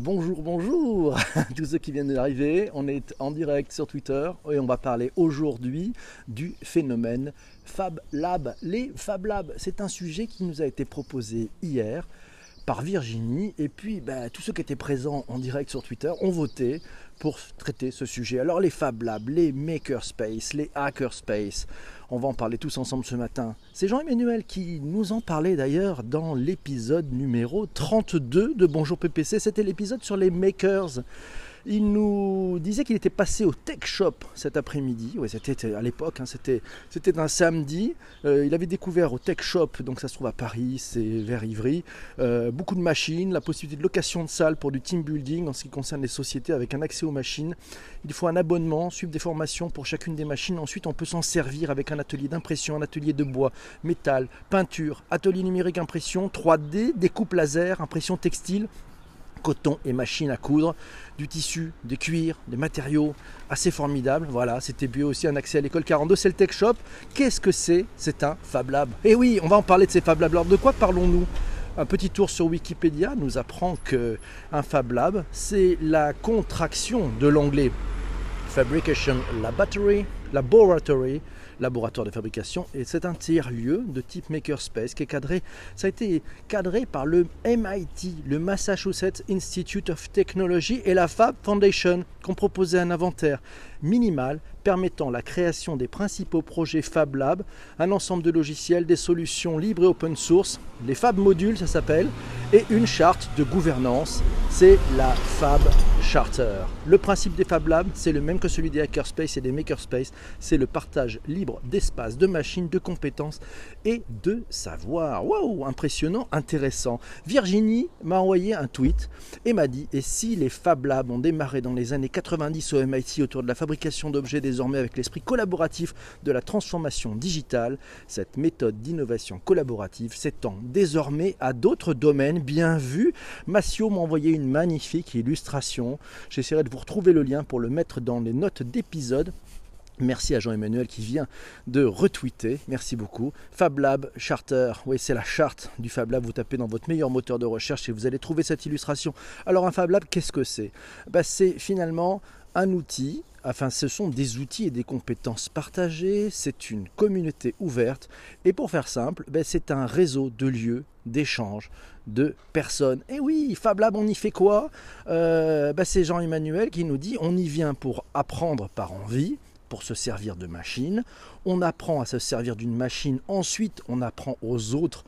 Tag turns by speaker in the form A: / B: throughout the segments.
A: bonjour, bonjour, bonjour tous ceux qui viennent d'arriver. On est en direct sur Twitter et on va parler aujourd'hui du phénomène Fab Lab. Les Fab Labs, c'est un sujet qui nous a été proposé hier par Virginie et puis bah, tous ceux qui étaient présents en direct sur Twitter ont voté pour traiter ce sujet. Alors les Fab Labs, les Makerspace, les Hackerspace, on va en parler tous ensemble ce matin. C'est Jean-Emmanuel qui nous en parlait d'ailleurs dans l'épisode numéro 32 de Bonjour PPC. C'était l'épisode sur les makers. Il nous disait qu'il était passé au Tech Shop cet après-midi. Oui, c'était à l'époque, hein, c'était, un samedi. Euh, il avait découvert au Tech Shop, donc ça se trouve à Paris, c'est vers Ivry, euh, beaucoup de machines, la possibilité de location de salles pour du team building en ce qui concerne les sociétés avec un accès aux machines. Il faut un abonnement, suivre des formations pour chacune des machines. Ensuite, on peut s'en servir avec un atelier d'impression, un atelier de bois, métal, peinture, atelier numérique impression, 3D, découpe laser, impression textile coton et machine à coudre, du tissu, des cuirs, des matériaux assez formidables. Voilà, c'était mieux aussi un accès à l'école 42, c'est le Tech Shop. Qu'est-ce que c'est? C'est un Fab Lab. Et eh oui, on va en parler de ces Fab Labs. De quoi parlons-nous? Un petit tour sur Wikipédia nous apprend que un Fab Lab, c'est la contraction de l'anglais Fabrication Laboratory, Laboratory laboratoire de fabrication. Et c'est un tiers-lieu de type makerspace qui est cadré. Ça a été cadré par le MIT, le Massachusetts Institute of Technology et la Fab Foundation, qui ont proposé un inventaire minimal permettant la création des principaux projets Fab Lab, un ensemble de logiciels, des solutions libres et open source, les Fab modules ça s'appelle, et une charte de gouvernance, c'est la Fab Charter. Le principe des Fab Labs, c'est le même que celui des Hackerspace et des Makerspace, c'est le partage libre d'espace, de machines, de compétences et de savoir. Waouh, impressionnant, intéressant. Virginie m'a envoyé un tweet et m'a dit et si les Fab Labs ont démarré dans les années 90 au MIT autour de la fabrication d'objets désormais avec l'esprit collaboratif de la transformation digitale, cette méthode d'innovation collaborative s'étend désormais à d'autres domaines bien vus. Massio m'a envoyé une magnifique illustration. J'essaierai de vous retrouver le lien pour le mettre dans les notes d'épisode. Merci à Jean-Emmanuel qui vient de retweeter. Merci beaucoup. Fab Lab Charter. Oui, c'est la charte du Fab Lab. Vous tapez dans votre meilleur moteur de recherche et vous allez trouver cette illustration. Alors, un Fab Lab, qu'est-ce que c'est? Bah, C'est finalement un outil, enfin ce sont des outils et des compétences partagées, c'est une communauté ouverte et pour faire simple, ben, c'est un réseau de lieux d'échange de personnes. Et oui, Fab Lab, on y fait quoi? Euh, ben, C'est Jean-Emmanuel qui nous dit on y vient pour apprendre par envie, pour se servir de machine. On apprend à se servir d'une machine, ensuite on apprend aux autres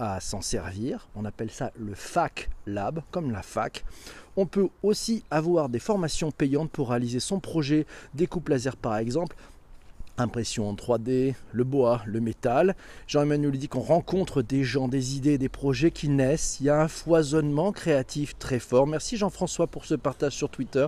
A: à s'en servir. On appelle ça le FAC Lab, comme la fac. On peut aussi avoir des formations payantes pour réaliser son projet découpe laser par exemple impression en 3D, le bois, le métal. Jean-Emmanuel dit qu'on rencontre des gens, des idées, des projets qui naissent. Il y a un foisonnement créatif très fort. Merci Jean-François pour ce partage sur Twitter.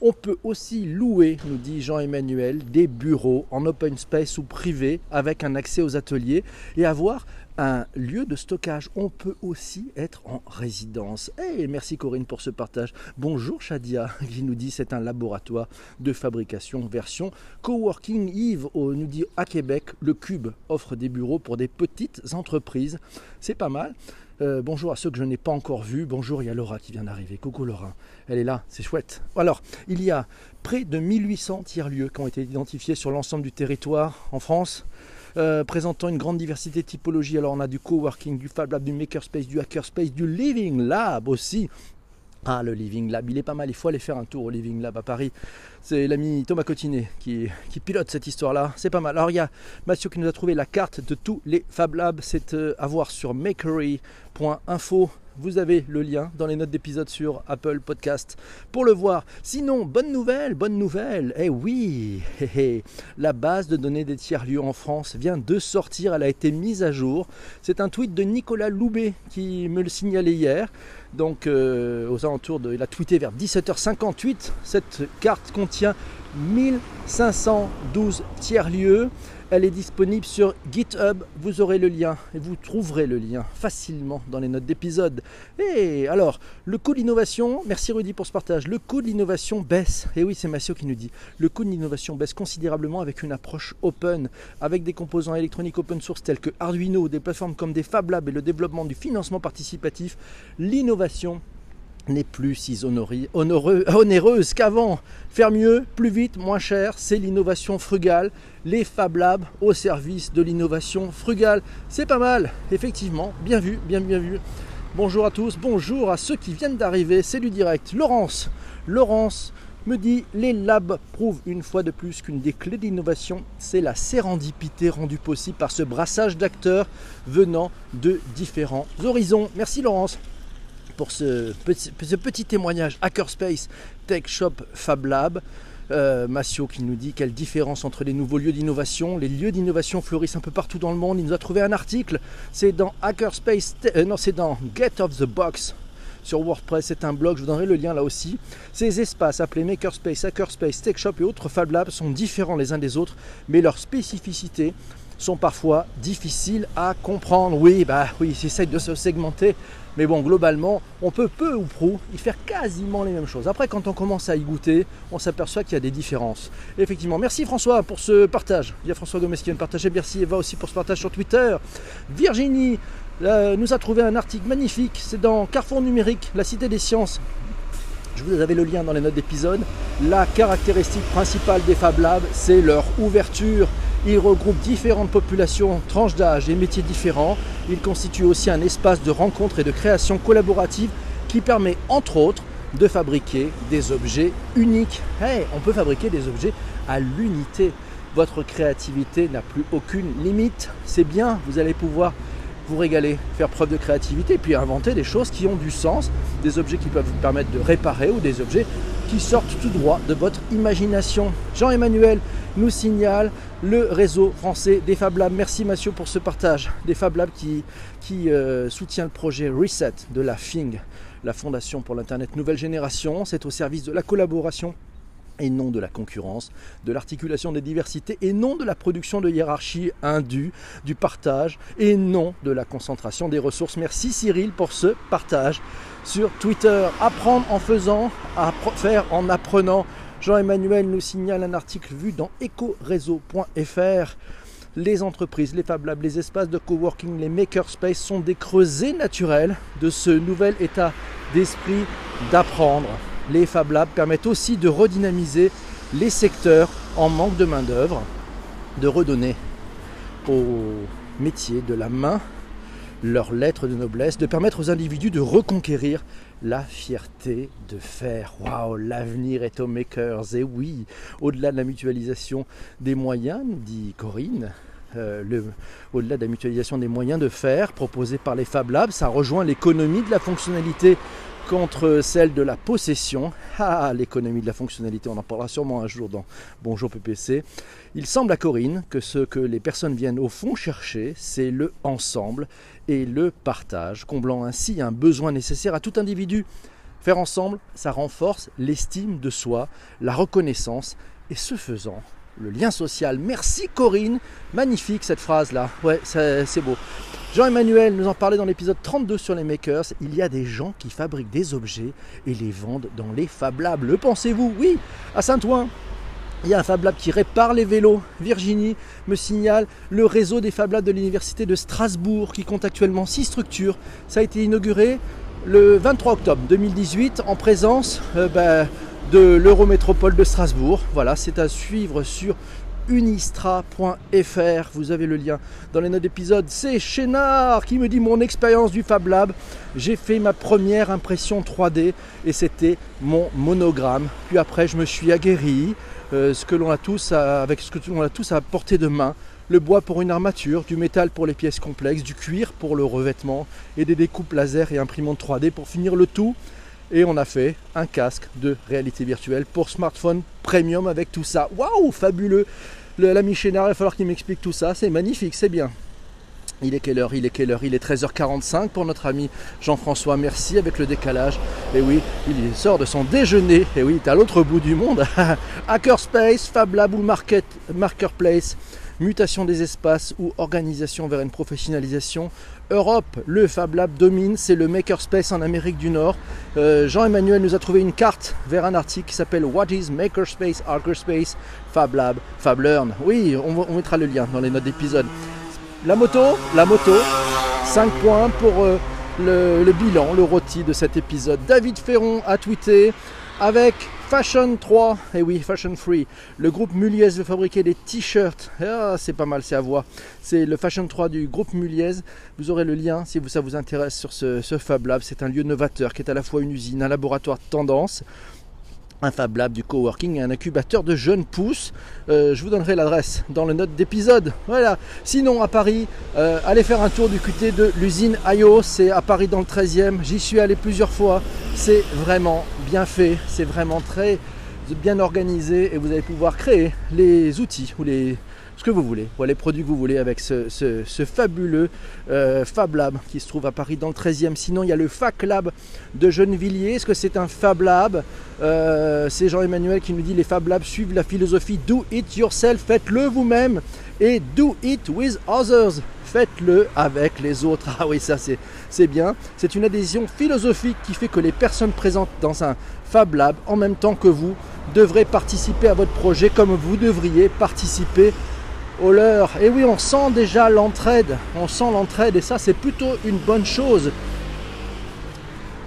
A: On peut aussi louer, nous dit Jean-Emmanuel, des bureaux en open space ou privé avec un accès aux ateliers et avoir un lieu de stockage. On peut aussi être en résidence. Et merci Corinne pour ce partage. Bonjour Shadia qui nous dit c'est un laboratoire de fabrication version coworking. Yves nous dit à Québec le Cube offre des bureaux pour des petites entreprises. C'est pas mal. Euh, bonjour à ceux que je n'ai pas encore vus. Bonjour, il y a Laura qui vient d'arriver. Coucou Laura. Elle est là, c'est chouette. Alors, il y a près de 1800 tiers-lieux qui ont été identifiés sur l'ensemble du territoire en France. Euh, présentant une grande diversité de typologies. Alors on a du coworking, du Fab Lab, du Makerspace, du Hackerspace, du Living Lab aussi. Ah, le Living Lab, il est pas mal, il faut aller faire un tour au Living Lab à Paris. C'est l'ami Thomas Cotinet qui, qui pilote cette histoire-là, c'est pas mal. Alors il y a Mathieu qui nous a trouvé la carte de tous les Fab Labs, c'est euh, à voir sur makery.info vous avez le lien dans les notes d'épisode sur Apple Podcast pour le voir. Sinon, bonne nouvelle, bonne nouvelle. Eh oui, la base de données des tiers-lieux en France vient de sortir. Elle a été mise à jour. C'est un tweet de Nicolas Loubet qui me le signalait hier. Donc, euh, aux alentours de. Il a tweeté vers 17h58. Cette carte contient 1512 tiers-lieux. Elle est disponible sur GitHub, vous aurez le lien et vous trouverez le lien facilement dans les notes d'épisode. Et alors, le coût de l'innovation, merci Rudy pour ce partage, le coût de l'innovation baisse. Et oui, c'est Massio qui nous dit, le coût de l'innovation baisse considérablement avec une approche open, avec des composants électroniques open source tels que Arduino, des plateformes comme des Fab Labs et le développement du financement participatif. L'innovation n'est plus si onéreuse qu'avant. Faire mieux, plus vite, moins cher, c'est l'innovation frugale. Les Fab Labs au service de l'innovation frugale. C'est pas mal, effectivement. Bien vu, bien bien vu. Bonjour à tous, bonjour à ceux qui viennent d'arriver. C'est du direct. Laurence, Laurence me dit les labs prouvent une fois de plus qu'une des clés d'innovation, c'est la sérendipité rendue possible par ce brassage d'acteurs venant de différents horizons. Merci Laurence pour ce petit, témoignage Hackerspace Tech Shop Fab Lab. Euh, Massio qui nous dit quelle différence entre les nouveaux lieux d'innovation. Les lieux d'innovation fleurissent un peu partout dans le monde. Il nous a trouvé un article. C'est dans Hackerspace, euh, non, c'est Get of the Box sur WordPress. C'est un blog, je vous donnerai le lien là aussi. Ces espaces appelés Makerspace, Hackerspace, Tech Shop et autres Fab Labs sont différents les uns des autres, mais leurs spécificités sont parfois difficiles à comprendre. Oui, bah oui, j'essaie de se segmenter, mais bon, globalement, on peut peu ou prou y faire quasiment les mêmes choses. Après, quand on commence à y goûter, on s'aperçoit qu'il y a des différences. Effectivement, merci François pour ce partage. Il y a François Gomez qui vient de partager. Merci Eva aussi pour ce partage sur Twitter. Virginie euh, nous a trouvé un article magnifique. C'est dans Carrefour numérique, la cité des sciences. Je vous avais le lien dans les notes d'épisode. La caractéristique principale des Fab Labs, c'est leur ouverture. Ils regroupent différentes populations, tranches d'âge et métiers différents. Ils constituent aussi un espace de rencontre et de création collaborative qui permet, entre autres, de fabriquer des objets uniques. Hey, on peut fabriquer des objets à l'unité. Votre créativité n'a plus aucune limite. C'est bien, vous allez pouvoir vous régaler, faire preuve de créativité, puis inventer des choses qui ont du sens, des objets qui peuvent vous permettre de réparer ou des objets qui sortent tout droit de votre imagination. Jean-Emmanuel nous signale le réseau français des Fab Labs. Merci Mathieu pour ce partage. Des Fab Labs qui, euh, soutient le projet Reset de la FING, la Fondation pour l'Internet Nouvelle Génération. C'est au service de la collaboration et non de la concurrence, de l'articulation des diversités et non de la production de hiérarchie indue, du partage et non de la concentration des ressources. Merci Cyril pour ce partage sur Twitter. Apprendre en faisant, faire en apprenant. Jean-Emmanuel nous signale un article vu dans ecoreseau.fr. Les entreprises, les Fab Labs, les espaces de coworking, les makerspace sont des creusets naturels de ce nouvel état d'esprit d'apprendre les Fab Labs permettent aussi de redynamiser les secteurs en manque de main-d'œuvre, de redonner aux métiers de la main leur lettre de noblesse, de permettre aux individus de reconquérir la fierté de faire. Waouh, l'avenir est aux makers. Et oui, au-delà de la mutualisation des moyens, dit Corinne, euh, au-delà de la mutualisation des moyens de faire proposés par les Fab Labs, ça rejoint l'économie de la fonctionnalité contre celle de la possession. Ah, l'économie de la fonctionnalité, on en parlera sûrement un jour dans Bonjour PPC. Il semble à Corinne que ce que les personnes viennent au fond chercher, c'est le ensemble et le partage, comblant ainsi un besoin nécessaire à tout individu. Faire ensemble, ça renforce l'estime de soi, la reconnaissance, et ce faisant, le lien social. Merci Corinne, magnifique cette phrase-là. Ouais, c'est beau. Jean-Emmanuel nous en parlait dans l'épisode 32 sur les makers. Il y a des gens qui fabriquent des objets et les vendent dans les Fab Labs. Le pensez-vous? Oui, à Saint-Ouen. Il y a un Fab Lab qui répare les vélos. Virginie me signale le réseau des Fab Labs de l'Université de Strasbourg qui compte actuellement 6 structures. Ça a été inauguré le 23 octobre 2018 en présence euh, ben, de l'Eurométropole de Strasbourg. Voilà, c'est à suivre sur unistra.fr. Vous avez le lien dans les notes d'épisode. C'est Chénard qui me dit mon expérience du Fab Lab. J'ai fait ma première impression 3D et c'était mon monogramme. Puis après, je me suis aguerri. Euh, ce que l'on a tous avec ce que l'on a tous à portée de main. Le bois pour une armature, du métal pour les pièces complexes, du cuir pour le revêtement et des découpes laser et imprimantes 3D pour finir le tout et on a fait un casque de réalité virtuelle pour smartphone premium avec tout ça. Waouh, fabuleux L'ami Chénard, il va falloir qu'il m'explique tout ça. C'est magnifique, c'est bien. Il est quelle heure Il est quelle heure? Il est 13h45 pour notre ami Jean-François. Merci avec le décalage. Et oui, il sort de son déjeuner. Et oui, il est à l'autre bout du monde. Hackerspace, Fab Lab ou Market, Marketplace mutation des espaces ou organisation vers une professionnalisation. Europe, le Fab Lab domine, c'est le Makerspace en Amérique du Nord. Euh, Jean-Emmanuel nous a trouvé une carte vers un article qui s'appelle What is Makerspace, Hackerspace, Fab Lab, Fab Learn. Oui, on, mettra le lien dans les notes d'épisode. La moto, la moto, 5 points pour euh, le, le bilan, le rôti de cet épisode. David Ferron a tweeté avec Fashion 3, et eh oui, Fashion Free, le groupe Muliez veut fabriquer des t-shirts. Ah, c'est pas mal, c'est à voir. C'est le Fashion 3 du groupe Muliez. Vous aurez le lien si ça vous intéresse sur ce, Fab Lab. C'est un lieu novateur qui est à la fois une usine, un laboratoire de tendance un Fab Lab, du coworking un incubateur de jeunes pousses. Euh, je vous donnerai l'adresse dans le note d'épisode. Voilà. Sinon, à Paris, euh, allez faire un tour du côté de l'usine IO. C'est à Paris dans le 13e. J'y suis allé plusieurs fois. C'est vraiment fait. C'est vraiment très bien organisé et vous allez pouvoir créer les outils ou les, ce que vous voulez, ou les produits que vous voulez avec ce, fabuleux euh, Fab Lab qui se trouve à Paris dans le 13e. Sinon, il y a le Fac Lab de Gennevilliers. Est-ce que c'est un Fab Lab? Euh, C'est Jean-Emmanuel qui nous dit les Fab Labs suivent la philosophie do it yourself, faites-le vous-même et do it with others. Faites-le avec les autres. Ah oui, ça c'est bien. C'est une adhésion philosophique qui fait que les personnes présentes dans un Fab Lab, en même temps que vous, devraient participer à votre projet comme vous devriez participer au leur. Et oui, on sent déjà l'entraide, on sent l'entraide et ça c'est plutôt une bonne chose.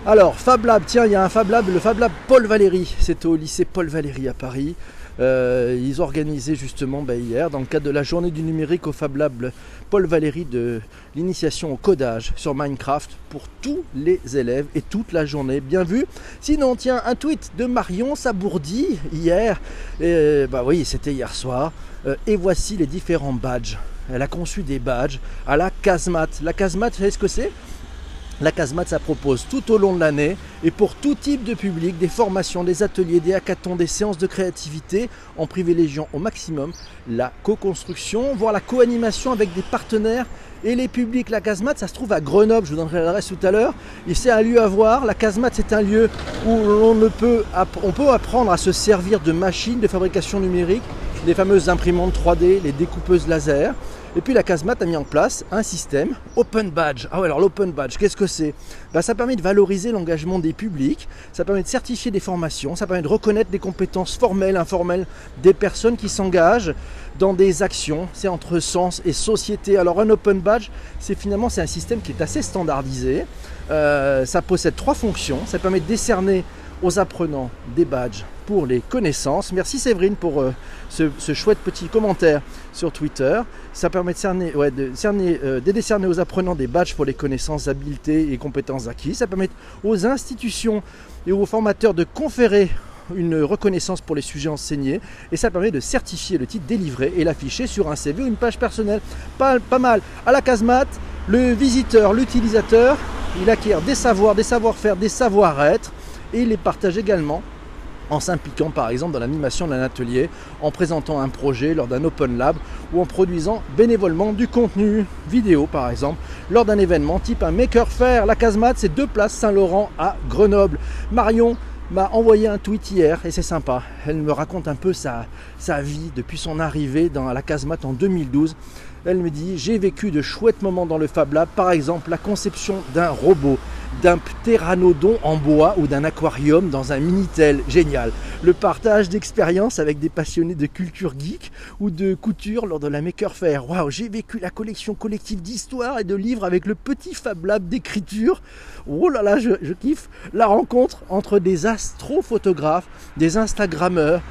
A: Alors, Fab Lab, tiens, il y a un Fab Lab, le Fab Lab Paul Valéry, c'était au lycée Paul Valéry à Paris. Euh, ils ont organisé justement ben, hier, dans le cadre de la journée du numérique au Fab Lab Paul Valéry, de l'initiation au codage sur Minecraft pour tous les élèves et toute la journée. Bien vu. Sinon, tiens, un tweet de Marion Sabourdi hier. Et, bah oui, c'était hier soir. Euh, et voici les différents badges. Elle a conçu des badges à la casemate. La casemate, vous savez ce que c'est? La casemate, ça propose tout au long de l'année et pour tout type de public des formations, des ateliers, des hackathons, des séances de créativité en privilégiant au maximum la co-construction, voire la co-animation avec des partenaires et les publics. La casemate, ça se trouve à Grenoble, je vous donnerai l'adresse tout à l'heure. Et c'est un lieu à voir. La casemate, c'est un lieu où on peut apprendre à se servir de machines de fabrication numérique les fameuses imprimantes 3D, les découpeuses laser. Et puis la casemate a mis en place un système Open Badge. Ah ouais, alors l'Open Badge, qu'est-ce que c'est? Ben, Ça permet de valoriser l'engagement des publics, ça permet de certifier des formations, ça permet de reconnaître des compétences formelles, informelles des personnes qui s'engagent dans des actions. C'est entre sens et société. Alors un Open Badge, c'est finalement c'est un système qui est assez standardisé. Euh, ça possède trois fonctions. Ça permet de décerner aux apprenants des badges pour les connaissances. Merci Séverine pour euh, ce, chouette petit commentaire sur Twitter. Ça permet de, cerner, euh, de décerner aux apprenants des badges pour les connaissances, habiletés et compétences acquises. Ça permet aux institutions et aux formateurs de conférer une reconnaissance pour les sujets enseignés et ça permet de certifier le titre délivré et l'afficher sur un CV ou une page personnelle. Pas, pas mal. À la casemate, le visiteur, l'utilisateur, il acquiert des savoirs, des savoir-faire, des savoir-être et il les partage également en s'impliquant par exemple dans l'animation d'un atelier, en présentant un projet lors d'un Open Lab ou en produisant bénévolement du contenu vidéo par exemple lors d'un événement type un Maker Faire. La casemate, c'est deux places Saint-Laurent à Grenoble. Marion m'a envoyé un tweet hier et c'est sympa. Elle me raconte un peu sa, sa vie depuis son arrivée dans la casemate en 2012. Elle me dit J'ai vécu de chouettes moments dans le Fab Lab, par exemple la conception d'un robot, d'un pteranodon en bois ou d'un aquarium dans un Minitel. Génial. Le partage d'expériences avec des passionnés de culture geek ou de couture lors de la Maker Faire. Waouh, j'ai vécu la collection collective d'histoires et de livres avec le petit Fab Lab d'écriture. Oh là là, je, je kiffe la rencontre entre des astrophotographes, des Instagrammeurs,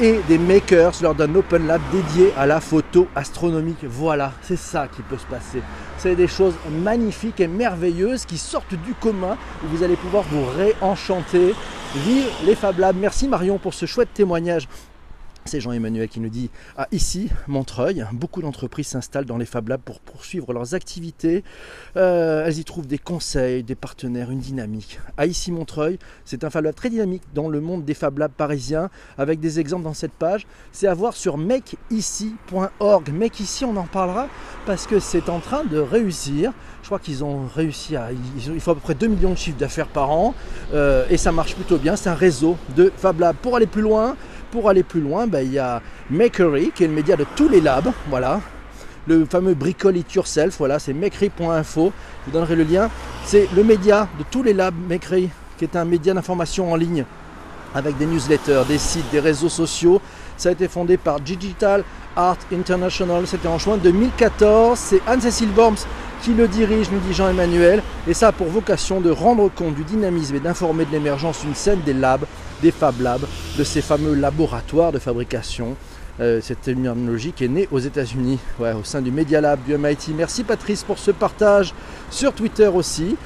A: et des makers lors d'un Open Lab dédié à la photo astronomique. Voilà, c'est ça qui peut se passer. C'est des choses magnifiques et merveilleuses qui sortent du commun où vous allez pouvoir vous réenchanter. Vive les Fab Labs. Merci Marion pour ce chouette témoignage. C'est Jean-Emmanuel qui nous dit ah, ici, Montreuil, beaucoup d'entreprises s'installent dans les Fab Labs pour poursuivre leurs activités. Euh, elles y trouvent des conseils, des partenaires, une dynamique. À ici, Montreuil, c'est un Fab Lab très dynamique dans le monde des Fab Labs parisiens, avec des exemples dans cette page. C'est à voir sur makeici.org. Make ici, on en parlera parce que c'est en train de réussir. Je crois qu'ils ont réussi à. il faut à peu près 2 millions de chiffres d'affaires par an euh, et ça marche plutôt bien. C'est un réseau de Fab Labs. Pour aller plus loin, pour aller plus loin, ben, il y a Makery, qui est le média de tous les labs. Voilà. Le fameux Bricole It Yourself, voilà, c'est makery.info. Je vous donnerai le lien. C'est le média de tous les labs Makery, qui est un média d'information en ligne avec des newsletters, des sites, des réseaux sociaux. Ça a été fondé par Digital Art International. C'était en juin 2014. C'est Anne-Cécile Worms qui le dirige, nous dit Jean-Emmanuel, et ça a pour vocation de rendre compte du dynamisme et d'informer de l'émergence d'une scène des labs, des Fab Labs, de ces fameux laboratoires de fabrication. Euh, cette terminologie qui est née aux États-Unis, au sein du Media Lab du MIT. Merci Patrice pour ce partage sur Twitter aussi.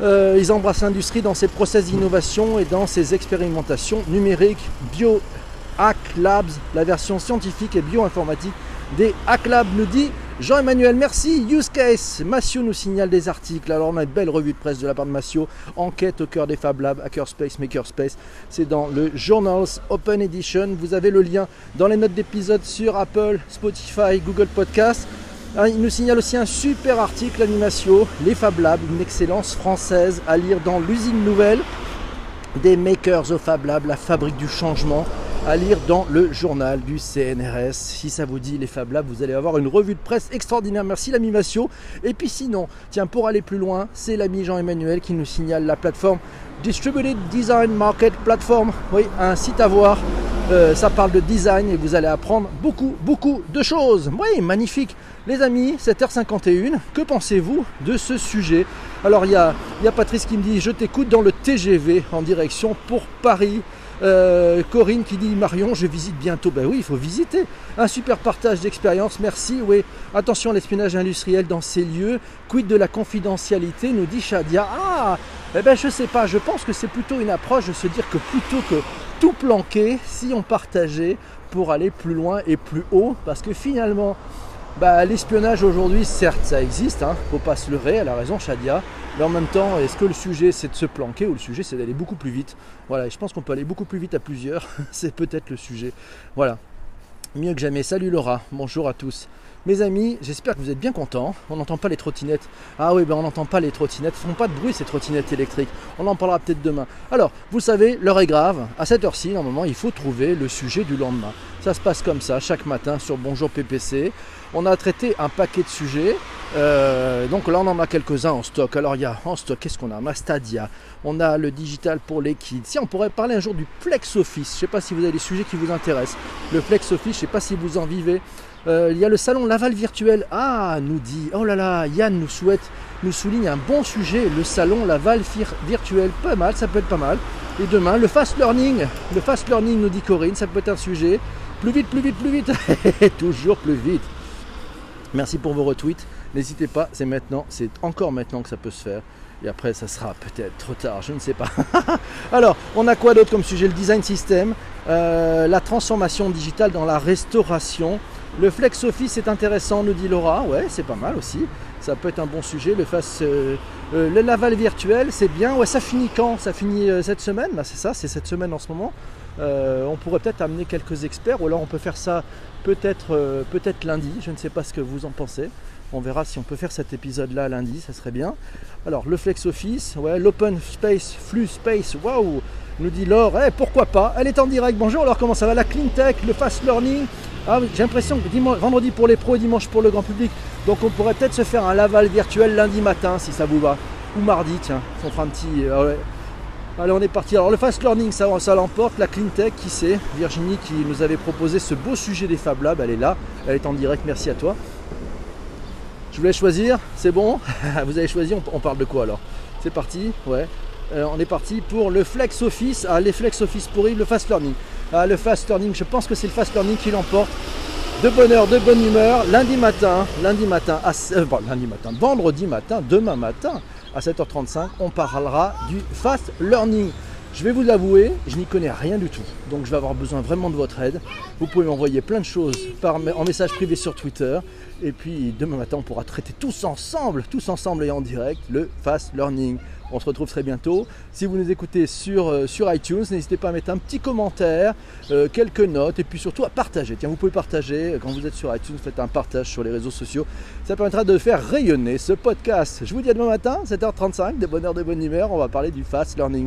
A: Euh, ils embrassent l'industrie dans ses process d'innovation et dans ses expérimentations numériques. Bio Hack Labs, la version scientifique et bioinformatique des Hack Labs, nous dit Jean-Emmanuel, merci. Use Case, Massio nous signale des articles. Alors on a une belle revue de presse de la part de Massio. Enquête au cœur des Fab Labs, Hackerspace, Makerspace. C'est dans le Journals Open Edition. Vous avez le lien dans les notes d'épisode sur Apple, Spotify, Google Podcast. Ah, il nous signale aussi un super article animation, les Fab Labs, une excellence française à lire dans l'usine nouvelle des Makers of Fab Labs, la fabrique du changement, à lire dans le journal du CNRS. Si ça vous dit les Fab Labs, vous allez avoir une revue de presse extraordinaire. Merci l'ami Massio. Et puis sinon, tiens, pour aller plus loin, c'est l'ami Jean-Emmanuel qui nous signale la plateforme Distributed Design Market Platform. Oui, un site à voir. Euh, ça parle de design et vous allez apprendre beaucoup, beaucoup de choses. Oui, magnifique. Les amis, 7h51, que pensez-vous de ce sujet? Alors, il y a, y a Patrice qui me dit Je t'écoute dans le TGV en direction pour Paris. Euh, Corinne qui dit Marion, je visite bientôt. Ben oui, il faut visiter. Un super partage d'expérience, merci. Oui, attention à l'espionnage industriel dans ces lieux. Quid de la confidentialité, nous dit Shadia. Ah, eh ben je sais pas, je pense que c'est plutôt une approche de se dire que plutôt que tout planquer, si on partageait pour aller plus loin et plus haut, parce que finalement, bah, l'espionnage aujourd'hui, certes, ça existe, hein, faut pas se leurrer, elle a raison, Shadia. Mais en même temps, est-ce que le sujet c'est de se planquer ou le sujet c'est d'aller beaucoup plus vite? Voilà, je pense qu'on peut aller beaucoup plus vite à plusieurs, c'est peut-être le sujet. Voilà, mieux que jamais. Salut Laura, bonjour à tous. Mes amis, j'espère que vous êtes bien contents. On n'entend pas les trottinettes. Ah oui, ben on n'entend pas les trottinettes. Elles font pas de bruit ces trottinettes électriques. On en parlera peut-être demain. Alors, vous savez, l'heure est grave. À cette heure-ci, normalement, il faut trouver le sujet du lendemain. Ça se passe comme ça, chaque matin sur Bonjour PPC. On a traité un paquet de sujets. Euh, donc là, on en a quelques-uns en stock. Alors, il y a en stock, qu'est-ce qu'on a? Mastadia. On a le digital pour les kids. Si, on pourrait parler un jour du Flex Office. Je ne sais pas si vous avez des sujets qui vous intéressent. Le Flex Office, je ne sais pas si vous en vivez. Euh, il y a le salon Laval virtuel. Ah, nous dit, oh là là, Yann nous souhaite, nous souligne un bon sujet, le salon Laval virtuel. Pas mal, ça peut être pas mal. Et demain, le fast learning. Le fast learning, nous dit Corinne, ça peut être un sujet. Plus vite, plus vite, plus vite. Toujours plus vite. Merci pour vos retweets. N'hésitez pas, c'est maintenant, c'est encore maintenant que ça peut se faire. Et après, ça sera peut-être trop tard, je ne sais pas. Alors, on a quoi d'autre comme sujet? Le design system, euh, la transformation digitale dans la restauration, le flex office est intéressant, nous dit Laura. Ouais, c'est pas mal aussi. Ça peut être un bon sujet. Le face, euh, euh, le Laval virtuel, c'est bien. Ouais, ça finit quand? Ça finit cette semaine? C'est ça, c'est cette semaine en ce moment. On pourrait peut-être amener quelques experts, ou alors on peut faire ça peut-être peut-être lundi. Je ne sais pas ce que vous en pensez. On verra si on peut faire cet épisode-là lundi, ça serait bien. Alors, le Flex Office, ouais, l'Open Space, Flux Space, waouh Nous dit Laure, eh, pourquoi pas Elle est en direct, bonjour, alors comment ça va La Clean Tech, le Fast Learning, ah, j'ai l'impression que dimanche, vendredi pour les pros et dimanche pour le grand public. Donc on pourrait peut-être se faire un Laval virtuel lundi matin si ça vous va. Ou mardi, tiens. On fera un petit. Euh, Allez, on est parti. Alors le fast learning, ça, ça l'emporte. La clean tech, qui sait Virginie qui nous avait proposé ce beau sujet des Fab Labs, elle est là. Elle est en direct. Merci à toi. Je voulais choisir. C'est bon? Vous avez choisi. On, parle de quoi alors? C'est parti? Ouais. Euh, on est parti pour le Flex Office. Ah, les Flex Office pourris, le fast learning. Ah, le fast learning, je pense que c'est le fast learning qui l'emporte. De bonne heure, de bonne humeur, lundi matin, lundi matin, euh, lundi matin, vendredi matin, demain matin, à 7h35, on parlera du fast learning. Je vais vous l'avouer, je n'y connais rien du tout. Donc je vais avoir besoin vraiment de votre aide. Vous pouvez m'envoyer plein de choses en message privé sur Twitter. Et puis demain matin, on pourra traiter tous ensemble, tous ensemble et en direct, le fast learning. On se retrouve très bientôt. Si vous nous écoutez sur, euh, sur iTunes, n'hésitez pas à mettre un petit commentaire, euh, quelques notes et puis surtout à partager. Tiens, vous pouvez partager quand vous êtes sur iTunes, faites un partage sur les réseaux sociaux. Ça permettra de faire rayonner ce podcast. Je vous dis à demain matin, 7h35, de bonne heure, de bonne humeur. On va parler du fast learning.